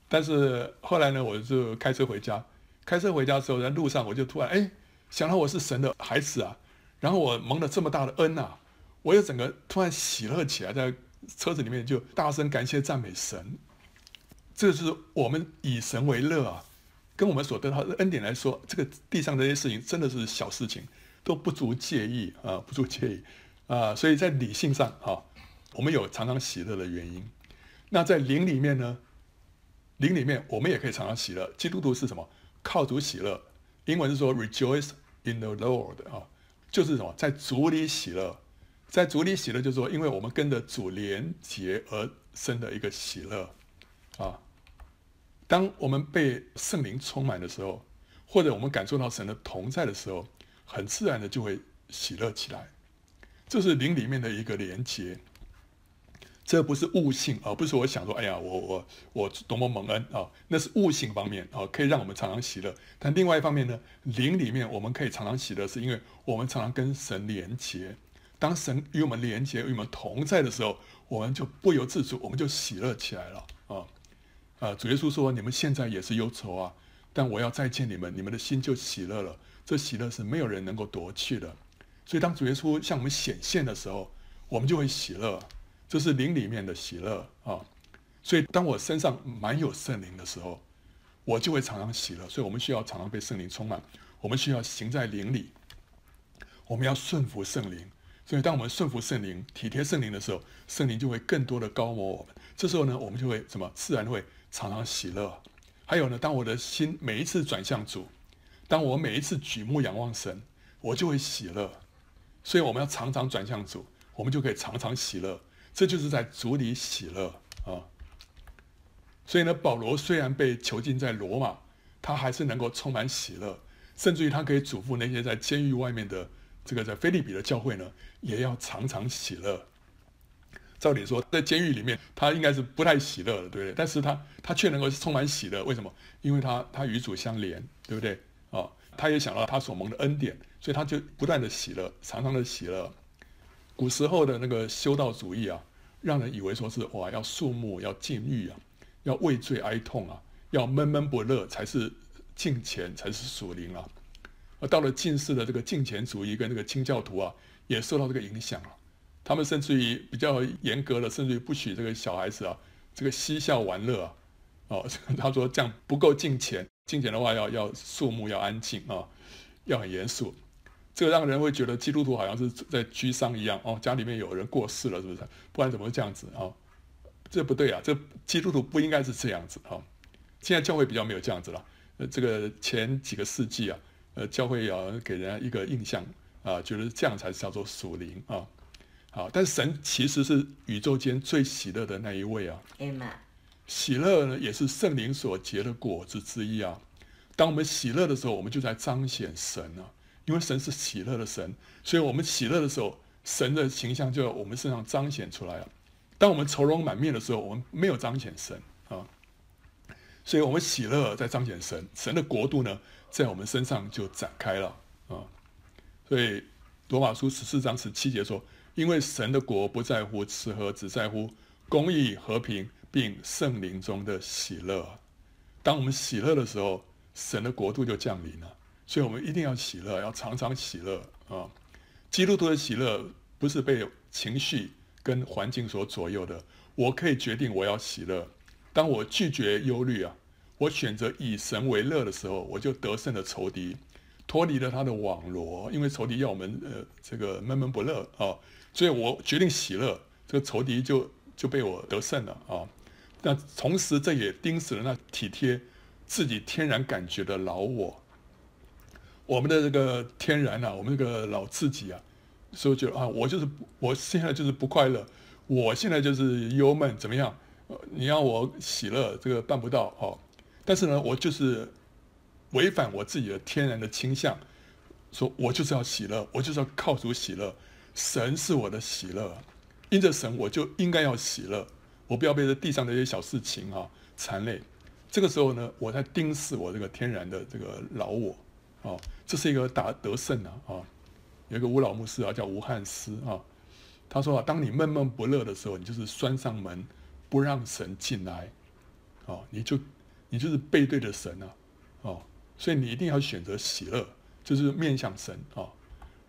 但是后来呢，我就开车回家，开车回家的时候，在路上我就突然哎想到我是神的孩子啊，然后我蒙了这么大的恩呐、啊，我又整个突然喜乐起来，在车子里面就大声感谢赞美神。这是我们以神为乐啊，跟我们所得到的恩典来说，这个地上这些事情真的是小事情，都不足介意啊，不足介意。啊，所以在理性上，哈，我们有常常喜乐的原因。那在灵里面呢？灵里面我们也可以常常喜乐。基督徒是什么？靠主喜乐。英文是说 “rejoice in the Lord” 啊，就是什么？在主里喜乐。在主里喜乐，就是说，因为我们跟着主连结而生的一个喜乐啊。当我们被圣灵充满的时候，或者我们感受到神的同在的时候，很自然的就会喜乐起来。这是灵里面的一个连接，这不是悟性啊，不是我想说，哎呀，我我我多么蒙恩啊，那是悟性方面啊，可以让我们常常喜乐。但另外一方面呢，灵里面我们可以常常喜乐，是因为我们常常跟神连接。当神与我们连接、与我们同在的时候，我们就不由自主，我们就喜乐起来了啊啊！主耶稣说：“你们现在也是忧愁啊，但我要再见你们，你们的心就喜乐了。这喜乐是没有人能够夺去的。”所以，当主耶稣向我们显现的时候，我们就会喜乐，这是灵里面的喜乐啊。所以，当我身上满有圣灵的时候，我就会常常喜乐。所以我们需要常常被圣灵充满，我们需要行在灵里，我们要顺服圣灵。所以，当我们顺服圣灵、体贴圣灵的时候，圣灵就会更多的高摩我们。这时候呢，我们就会什么？自然会常常喜乐。还有呢，当我的心每一次转向主，当我每一次举目仰望神，我就会喜乐。所以我们要常常转向主，我们就可以常常喜乐。这就是在主里喜乐啊。所以呢，保罗虽然被囚禁在罗马，他还是能够充满喜乐，甚至于他可以嘱咐那些在监狱外面的这个在腓立比的教会呢，也要常常喜乐。照理说，在监狱里面，他应该是不太喜乐的，对不对？但是他他却能够充满喜乐，为什么？因为他他与主相连，对不对？啊、他也想到他所蒙的恩典，所以他就不断的喜乐，常常的喜乐。古时候的那个修道主义啊，让人以为说是哇，要肃穆，要禁欲啊，要畏罪哀痛啊，要闷闷不乐才是敬虔，才是属灵啊。而到了近世的这个敬虔主义跟那个清教徒啊，也受到这个影响了。他们甚至于比较严格的，甚至于不许这个小孩子啊，这个嬉笑玩乐啊，哦，他说这样不够敬虔，敬虔的话要要肃穆，要安静啊，要很严肃，这个让人会觉得基督徒好像是在居丧一样哦，家里面有人过世了，是不是？不然怎么会这样子啊？这不对啊，这基督徒不应该是这样子啊。现在教会比较没有这样子了，呃，这个前几个世纪啊，呃，教会要给人家一个印象啊，觉得这样才叫做属灵啊。啊！但是神其实是宇宙间最喜乐的那一位啊。喜乐呢，也是圣灵所结的果子之一啊。当我们喜乐的时候，我们就在彰显神啊。因为神是喜乐的神，所以我们喜乐的时候，神的形象就在我们身上彰显出来了。当我们愁容满面的时候，我们没有彰显神啊。所以我们喜乐在彰显神，神的国度呢，在我们身上就展开了啊。所以罗马书十四章十七节说。因为神的国不在乎吃喝，只在乎公义、和平，并圣灵中的喜乐。当我们喜乐的时候，神的国度就降临了。所以，我们一定要喜乐，要常常喜乐啊！基督徒的喜乐不是被情绪跟环境所左右的。我可以决定我要喜乐。当我拒绝忧虑啊，我选择以神为乐的时候，我就得胜了仇敌，脱离了他的网罗。因为仇敌要我们呃这个闷闷不乐啊。所以我决定喜乐，这个仇敌就就被我得胜了啊！那同时这也钉死了那体贴自己天然感觉的老我。我们的这个天然啊，我们这个老自己啊，所以觉得啊，我就是我现在就是不快乐，我现在就是忧闷，怎么样？你要我喜乐，这个办不到哦。但是呢，我就是违反我自己的天然的倾向，说我就是要喜乐，我就是要靠主喜乐。神是我的喜乐，因着神我就应该要喜乐，我不要被这地上的一些小事情啊缠累。这个时候呢，我在钉死我这个天然的这个老我啊，这是一个打得胜啊啊。有一个吴老牧师啊，叫吴汉斯啊，他说啊，当你闷闷不乐的时候，你就是关上门不让神进来啊，你就你就是背对着神啊哦，所以你一定要选择喜乐，就是面向神啊。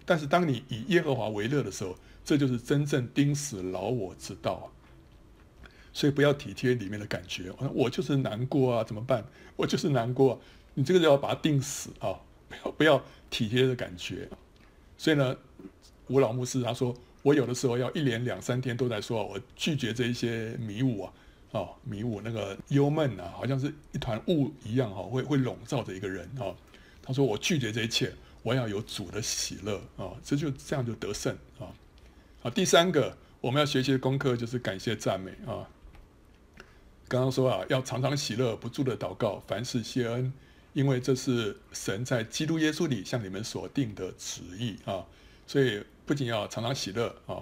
但是当你以耶和华为乐的时候，这就是真正钉死老我之道啊！所以不要体贴里面的感觉，我就是难过啊，怎么办？我就是难过，你这个就要把它定死啊！不 要不要体贴的感觉。所以呢，吴老牧师他说，我有的时候要一连两三天都在说，我拒绝这一些迷雾啊，啊迷雾那个忧闷啊，好像是一团雾一样哈，会会笼罩着一个人啊。他说我拒绝这一切。我要有主的喜乐啊，这就这样就得胜啊！好，第三个我们要学习的功课就是感谢赞美啊。刚刚说啊，要常常喜乐，不住的祷告，凡事谢恩，因为这是神在基督耶稣里向你们所定的旨意啊。所以不仅要常常喜乐啊，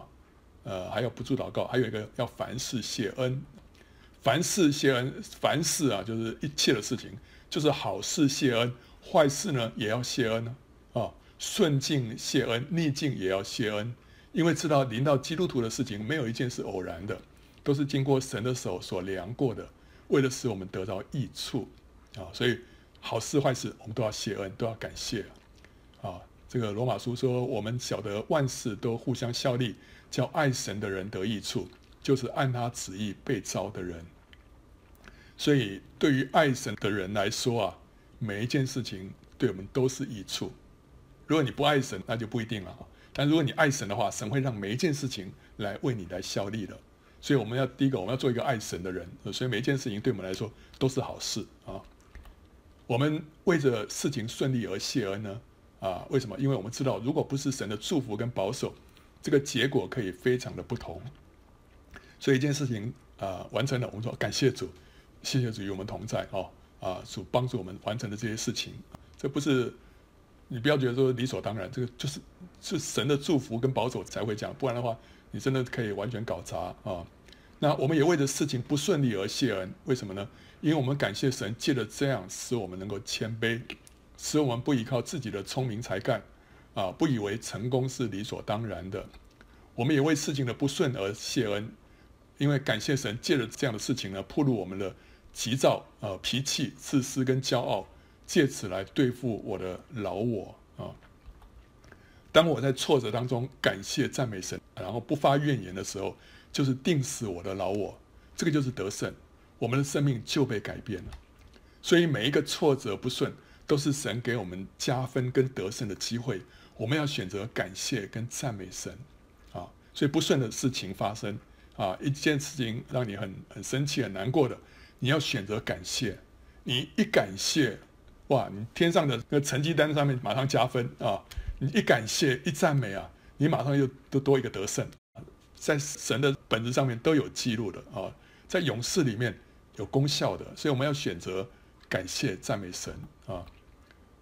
呃，还要不住祷告，还有一个要凡事谢恩。凡事谢恩，凡事啊，就是一切的事情，就是好事谢恩，坏事呢也要谢恩呢。啊，顺境谢恩，逆境也要谢恩，因为知道临到基督徒的事情，没有一件是偶然的，都是经过神的手所量过的，为了使我们得到益处啊，所以好事坏事我们都要谢恩，都要感谢啊。这个罗马书说，我们晓得万事都互相效力，叫爱神的人得益处，就是按他旨意被招的人。所以对于爱神的人来说啊，每一件事情对我们都是益处。如果你不爱神，那就不一定了。但如果你爱神的话，神会让每一件事情来为你来效力的。所以我们要第一个，我们要做一个爱神的人。所以每一件事情对我们来说都是好事啊。我们为着事情顺利而谢恩呢？啊，为什么？因为我们知道，如果不是神的祝福跟保守，这个结果可以非常的不同。所以一件事情啊完成了，我们说感谢主，谢谢主与我们同在哦。啊，主帮助我们完成的这些事情，这不是。你不要觉得说理所当然，这个就是是神的祝福跟保守才会这样，不然的话，你真的可以完全搞砸啊。那我们也为着事情不顺利而谢恩，为什么呢？因为我们感谢神借着这样使我们能够谦卑，使我们不依靠自己的聪明才干，啊，不以为成功是理所当然的。我们也为事情的不顺而谢恩，因为感谢神借着这样的事情呢，暴露我们的急躁、呃脾气、自私跟骄傲，借此来对付我的老我啊。当我在挫折当中感谢赞美神，然后不发怨言的时候，就是定死我的老我，这个就是得胜，我们的生命就被改变了。所以每一个挫折不顺，都是神给我们加分跟得胜的机会，我们要选择感谢跟赞美神。啊所以不顺的事情发生啊，一件事情让你很很生气、很难过的，你要选择感谢。你一感谢，哇，你天上的那个成绩单上面马上加分啊！你一感谢、一赞美啊，你马上又都多一个得胜，在神的本子上面都有记录的啊，在勇士里面有功效的。所以我们要选择感谢、赞美神啊！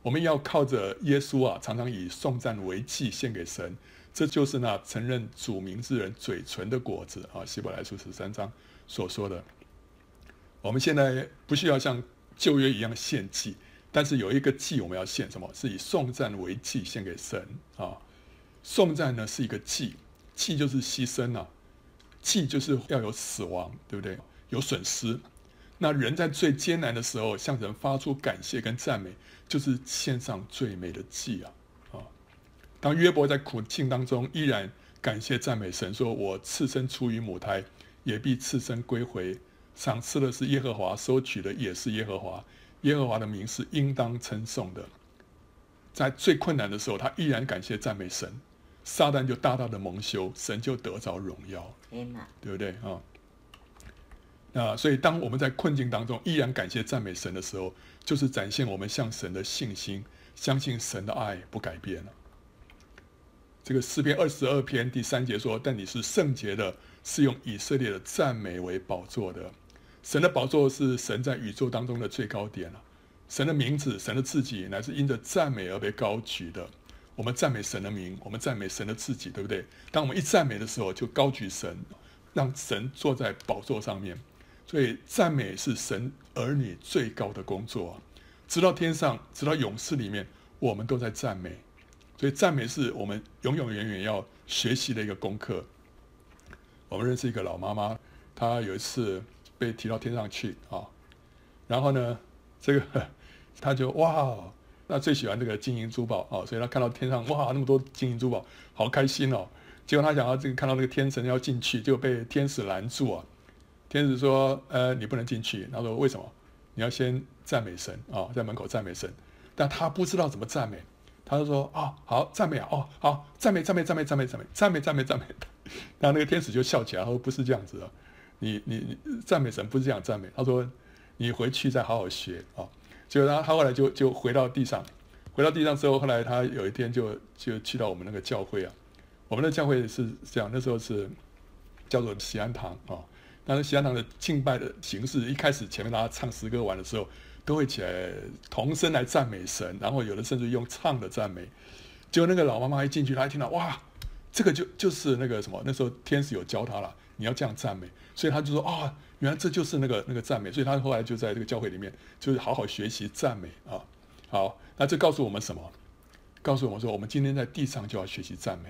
我们要靠着耶稣啊，常常以颂赞为祭献给神。这就是那承认主名之人嘴唇的果子啊，希伯来书十三章所说的。我们现在不需要像旧约一样献祭，但是有一个祭我们要献什么？是以颂赞为祭献给神啊。颂赞呢是一个祭，祭就是牺牲啊，祭就是要有死亡，对不对？有损失。那人在最艰难的时候向神发出感谢跟赞美，就是献上最美的祭啊。啊当约伯在苦境当中，依然感谢赞美神，说：“我赤身出于母胎，也必赤身归回。赏赐的是耶和华，收取的也是耶和华。耶和华的名是应当称颂的。”在最困难的时候，他依然感谢赞美神，撒旦就大大的蒙羞，神就得着荣耀，对不对啊？那所以，当我们在困境当中依然感谢赞美神的时候，就是展现我们向神的信心，相信神的爱不改变了。这个诗篇二十二篇第三节说：“但你是圣洁的，是用以色列的赞美为宝座的。神的宝座是神在宇宙当中的最高点了。神的名字、神的自己，乃是因着赞美而被高举的。我们赞美神的名，我们赞美神的自己，对不对？当我们一赞美的时候，就高举神，让神坐在宝座上面。所以，赞美是神儿女最高的工作。直到天上，直到勇士里面，我们都在赞美。”所以赞美是我们永永远远要学习的一个功课。我们认识一个老妈妈，她有一次被提到天上去啊，然后呢，这个她就哇，那最喜欢这个金银珠宝啊，所以他看到天上哇那么多金银珠宝，好开心哦。结果他想要这个看到那个天神要进去，就被天使拦住啊。天使说：“呃，你不能进去。”他说：“为什么？你要先赞美神啊，在门口赞美神。”但他不知道怎么赞美。他就说：“哦，好赞美啊！哦，好赞美，赞美，赞美，赞美，赞美，赞美，赞美，赞美。”然后那个天使就笑起来，他说：“不是这样子的，你你赞美神不是这样赞美。”他说：“你回去再好好学啊。”结果他他后来就就回到地上，回到地上之后，后来他有一天就就去到我们那个教会啊。我们的教会是这样，那时候是叫做西安堂啊。但是西安堂的敬拜的形式，一开始前面大家唱诗歌完的时候。都会起来同声来赞美神，然后有的甚至用唱的赞美。结果那个老妈妈一进去，她一听到哇，这个就就是那个什么，那时候天使有教她了，你要这样赞美，所以她就说啊、哦，原来这就是那个那个赞美，所以他后来就在这个教会里面，就是好好学习赞美啊。好，那这告诉我们什么？告诉我们说，我们今天在地上就要学习赞美，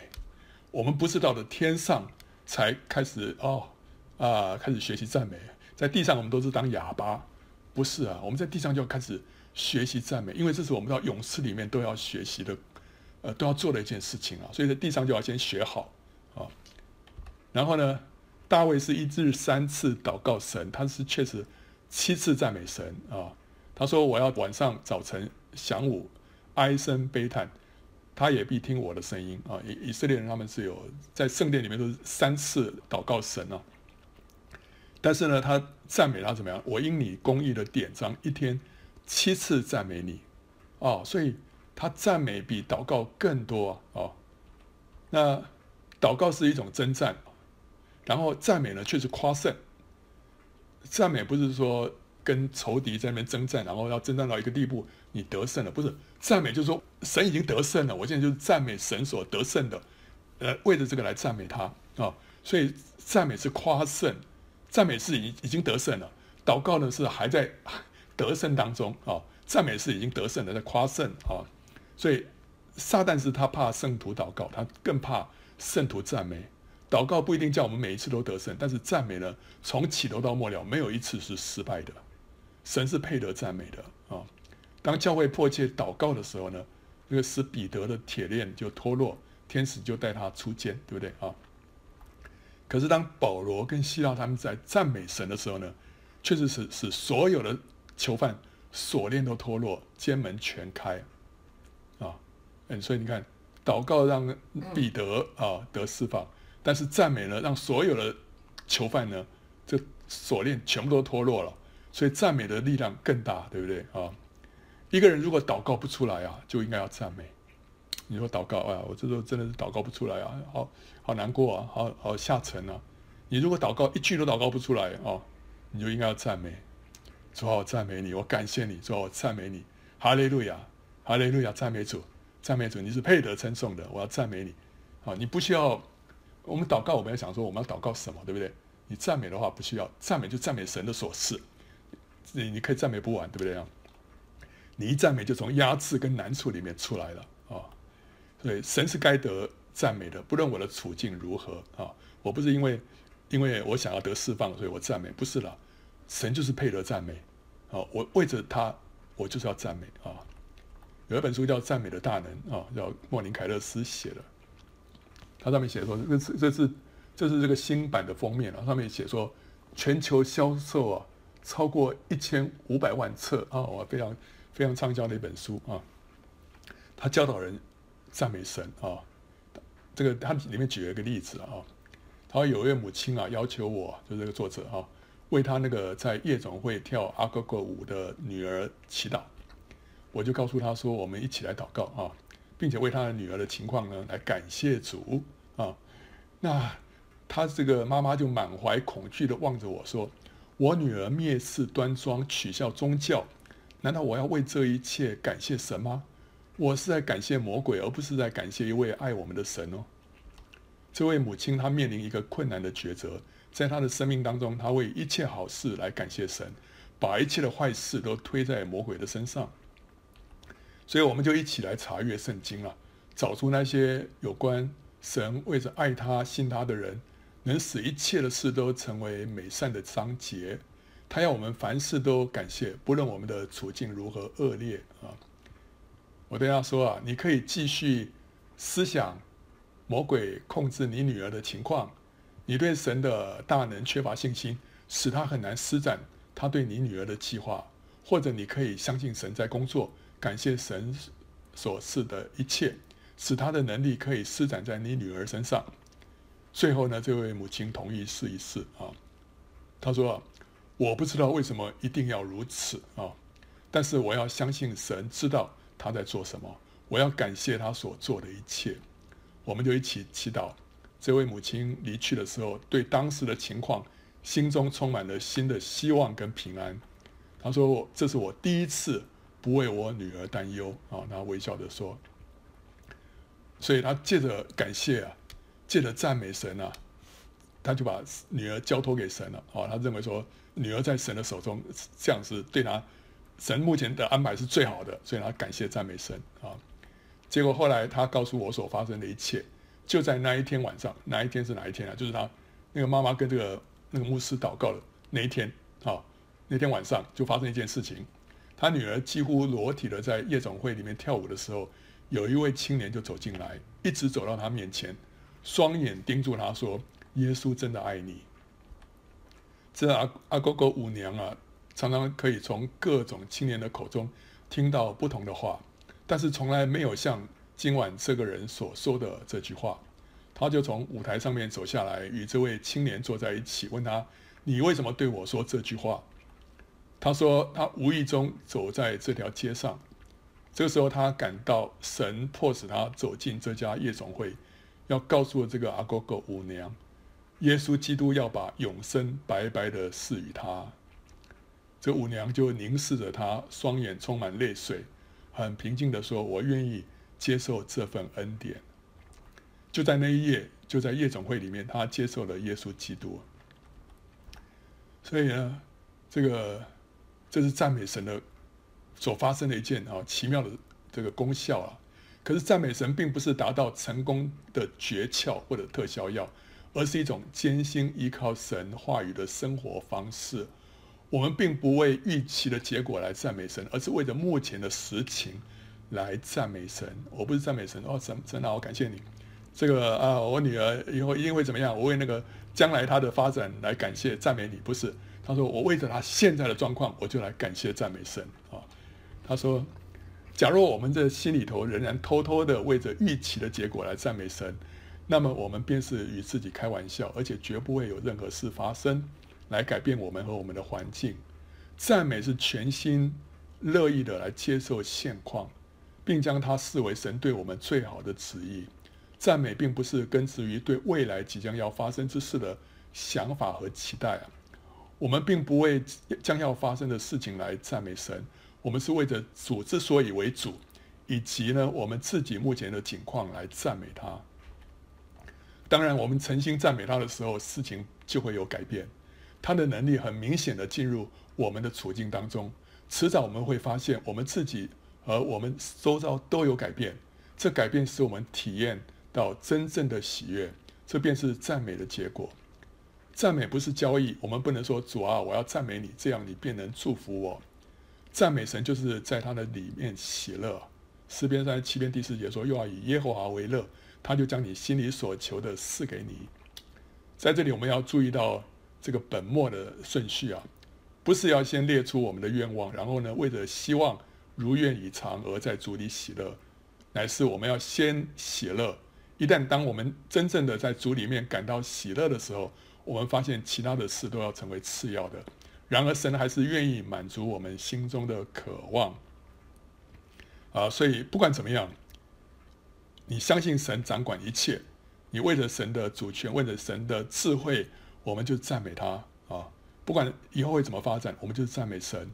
我们不是到了天上才开始哦啊开始学习赞美，在地上我们都是当哑巴。不是啊，我们在地上就要开始学习赞美，因为这是我们到勇士里面都要学习的，呃，都要做的一件事情啊。所以在地上就要先学好啊。然后呢，大卫是一日三次祷告神，他是确实七次赞美神啊。他说：“我要晚上、早晨、晌午哀声悲叹，他也必听我的声音啊。”以以色列人他们是有在圣殿里面都是三次祷告神啊。但是呢，他赞美他怎么样？我因你公义的典章，一天七次赞美你，哦，所以他赞美比祷告更多啊，那祷告是一种征战，然后赞美呢却是夸胜。赞美不是说跟仇敌在那边征战，然后要征战到一个地步，你得胜了。不是赞美，就是说神已经得胜了。我现在就是赞美神所得胜的，呃，为了这个来赞美他啊、所以赞美是夸胜，赞美是已已经得胜了。祷告呢是还在得胜当中啊、赞美是已经得胜了，在夸胜啊、所以撒旦是他怕圣徒祷告，他更怕圣徒赞美。祷告不一定叫我们每一次都得胜，但是赞美呢，从起头到末了，没有一次是失败的。神是配得赞美的啊！当教会迫切祷告的时候呢，那个使彼得的铁链就脱落，天使就带他出监，对不对啊？可是当保罗跟希拉他们在赞美神的时候呢，确实是使所有的囚犯锁链都脱落，监门全开啊！嗯，所以你看，祷告让彼得啊得释放。但是赞美呢，让所有的囚犯呢，这锁链全部都脱落了，所以赞美的力量更大，对不对啊？一个人如果祷告不出来啊，就应该要赞美。你说祷告啊，我这时候真的是祷告不出来啊，好好难过啊，好好下沉啊。你如果祷告一句都祷告不出来啊，你就应该要赞美。主啊，我赞美你，我感谢你，主啊，我赞美你，哈利路亚，哈利路亚，赞美主，赞美主，你是配得称颂的，我要赞美你。啊，你不需要。我们祷告，我们要想说我们要祷告什么，对不对？你赞美的话不需要，赞美就赞美神的所赐，你你可以赞美不完，对不对啊？你一赞美就从压制跟难处里面出来了啊！所以神是该得赞美的，不论我的处境如何啊！我不是因为因为我想要得释放，所以我赞美，不是啦，神就是配得赞美啊！我为着他，我就是要赞美啊！有一本书叫《赞美的大能》啊，叫莫林凯勒斯写的。它上面写说，这是这是这是这个新版的封面啊。上面写说，全球销售啊超过一千五百万册啊，我非常非常畅销的一本书啊。他教导人赞美神啊。这个他里面举了一个例子啊。他有一位母亲啊，要求我，就这个作者啊，为他那个在夜总会跳阿哥哥舞的女儿祈祷。我就告诉他说，我们一起来祷告啊，并且为他的女儿的情况呢来感谢主。啊，那他这个妈妈就满怀恐惧地望着我说：“我女儿蔑视端庄，取笑宗教，难道我要为这一切感谢神吗？我是在感谢魔鬼，而不是在感谢一位爱我们的神哦。”这位母亲她面临一个困难的抉择，在她的生命当中，她为一切好事来感谢神，把一切的坏事都推在魔鬼的身上。所以我们就一起来查阅圣经了，找出那些有关。神为着爱他、信他的人，能使一切的事都成为美善的章节。他要我们凡事都感谢，不论我们的处境如何恶劣啊。我对他说啊，你可以继续思想魔鬼控制你女儿的情况，你对神的大能缺乏信心，使他很难施展他对你女儿的计划，或者你可以相信神在工作，感谢神所赐的一切。使他的能力可以施展在你女儿身上。最后呢，这位母亲同意试一试啊。她说：“我不知道为什么一定要如此啊，但是我要相信神知道他在做什么。我要感谢他所做的一切。”我们就一起祈祷。这位母亲离去的时候，对当时的情况心中充满了新的希望跟平安。她说：“这是我第一次不为我女儿担忧啊。”她微笑着说。所以他借着感谢啊，借着赞美神啊，他就把女儿交托给神了。哦，他认为说女儿在神的手中，这样是对他神目前的安排是最好的，所以他感谢赞美神啊。结果后来他告诉我所发生的一切，就在那一天晚上，哪一天是哪一天啊？就是他那个妈妈跟这个那个牧师祷告的那一天啊，那天晚上就发生一件事情，他女儿几乎裸体的在夜总会里面跳舞的时候。有一位青年就走进来，一直走到他面前，双眼盯住他说：“耶稣真的爱你。”这阿阿哥哥舞娘啊，常常可以从各种青年的口中听到不同的话，但是从来没有像今晚这个人所说的这句话。他就从舞台上面走下来，与这位青年坐在一起，问他：“你为什么对我说这句话？”他说：“他无意中走在这条街上。”这个时候，他感到神迫使他走进这家夜总会，要告诉这个阿哥哥舞娘，耶稣基督要把永生白白的赐予他。这舞娘就凝视着他，双眼充满泪水，很平静地说：“我愿意接受这份恩典。”就在那一夜，就在夜总会里面，他接受了耶稣基督。所以呢，这个这是赞美神的所发生的一件啊奇妙的这个功效啊。可是赞美神并不是达到成功的诀窍或者特效药，而是一种艰辛依靠神话语的生活方式。我们并不为预期的结果来赞美神，而是为着目前的实情来赞美神。我不是赞美神哦，神神啊，我感谢你，这个啊，我女儿以后一定会怎么样？我为那个将来她的发展来感谢赞美你，不是？他说我为着她现在的状况，我就来感谢赞美神啊。他说，假如我们这心里头仍然偷偷的为着预期的结果来赞美神，那么我们便是与自己开玩笑，而且绝不会有任何事发生。来改变我们和我们的环境，赞美是全心乐意的来接受现况，并将它视为神对我们最好的旨意。赞美并不是根植于对未来即将要发生之事的想法和期待啊，我们并不为将要发生的事情来赞美神，我们是为着主之所以为主，以及呢我们自己目前的情况来赞美他。当然，我们诚心赞美他的时候，事情就会有改变。他的能力很明显的进入我们的处境当中，迟早我们会发现，我们自己和我们周遭都有改变。这改变使我们体验到真正的喜悦，这便是赞美的结果。赞美不是交易，我们不能说主啊，我要赞美你，这样你便能祝福我。赞美神就是在他的里面喜乐。诗篇三七篇第四节说：“又要以耶和华为乐，他就将你心里所求的赐给你。”在这里，我们要注意到。这个本末的顺序啊，不是要先列出我们的愿望，然后呢，为着希望如愿以偿而在主里喜乐，乃是我们要先喜乐。一旦当我们真正的在主里面感到喜乐的时候，我们发现其他的事都要成为次要的。然而神还是愿意满足我们心中的渴望啊，所以不管怎么样，你相信神掌管一切，你为了神的主权，为了神的智慧。我们就赞美他啊！不管以后会怎么发展，我们就赞美神，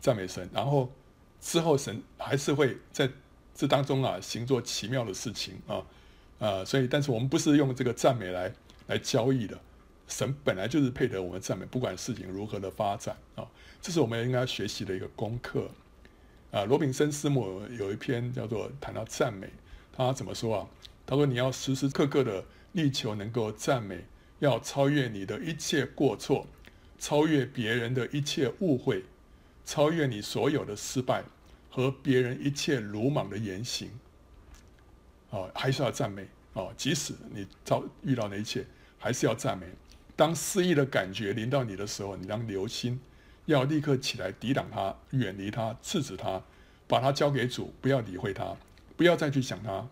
赞美神。然后之后神还是会在这当中啊行做奇妙的事情啊啊！所以，但是我们不是用这个赞美来来交易的。神本来就是配得我们赞美，不管事情如何的发展啊，这是我们应该学习的一个功课啊。罗炳森师母有一篇叫做谈到赞美，他怎么说啊？他说：“你要时时刻刻的力求能够赞美。”要超越你的一切过错，超越别人的一切误会，超越你所有的失败和别人一切鲁莽的言行。哦，还是要赞美哦，即使你遭遇到那一切，还是要赞美。当失意的感觉临到你的时候，你当留心，要立刻起来抵挡他，远离他，制止他，把他交给主，不要理会他，不要再去想他，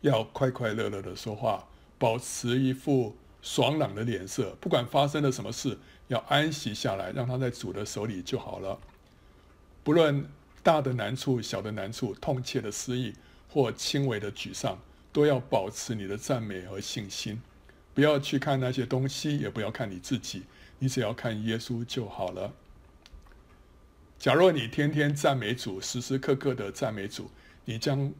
要快快乐乐的说话，保持一副。爽朗的脸色，不管发生了什么事，要安息下来，让他在主的手里就好了。不论大的难处、小的难处、痛切的失意或轻微的沮丧，都要保持你的赞美和信心。不要去看那些东西，也不要看你自己，你只要看耶稣就好了。假若你天天赞美主，时时刻刻的赞美主，你将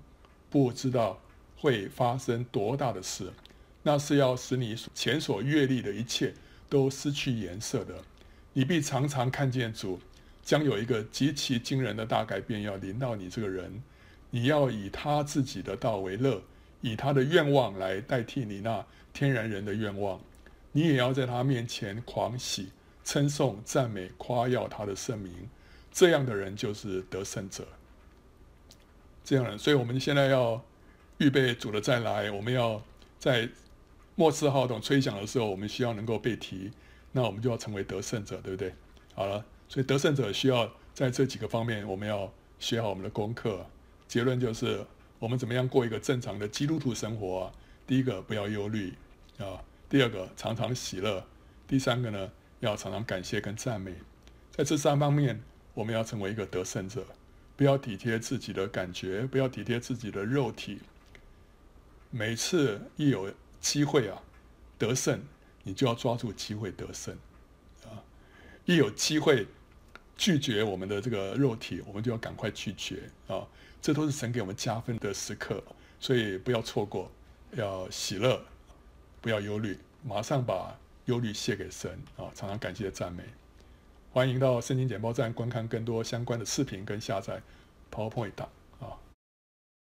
不知道会发生多大的事。那是要使你前所阅历的一切都失去颜色的。你必常常看见主将有一个极其惊人的大改变要临到你这个人。你要以他自己的道为乐，以他的愿望来代替你那天然人的愿望。你也要在他面前狂喜、称颂、赞美、夸耀他的圣名。这样的人就是得胜者。这样人，所以我们现在要预备主的再来，我们要在。末世号筒吹响的时候，我们需要能够被提，那我们就要成为得胜者，对不对？好了，所以得胜者需要在这几个方面，我们要学好我们的功课。结论就是，我们怎么样过一个正常的基督徒生活？第一个，不要忧虑啊；第二个，常常喜乐；第三个呢，要常常感谢跟赞美。在这三方面，我们要成为一个得胜者，不要体贴自己的感觉，不要体贴自己的肉体。每次一有机会啊，得胜，你就要抓住机会得胜，啊！一有机会拒绝我们的这个肉体，我们就要赶快拒绝啊！这都是神给我们加分的时刻，所以不要错过，要喜乐，不要忧虑，马上把忧虑卸给神啊！常常感谢赞美。欢迎到圣经简报站观看更多相关的视频跟下载 PowerPoint。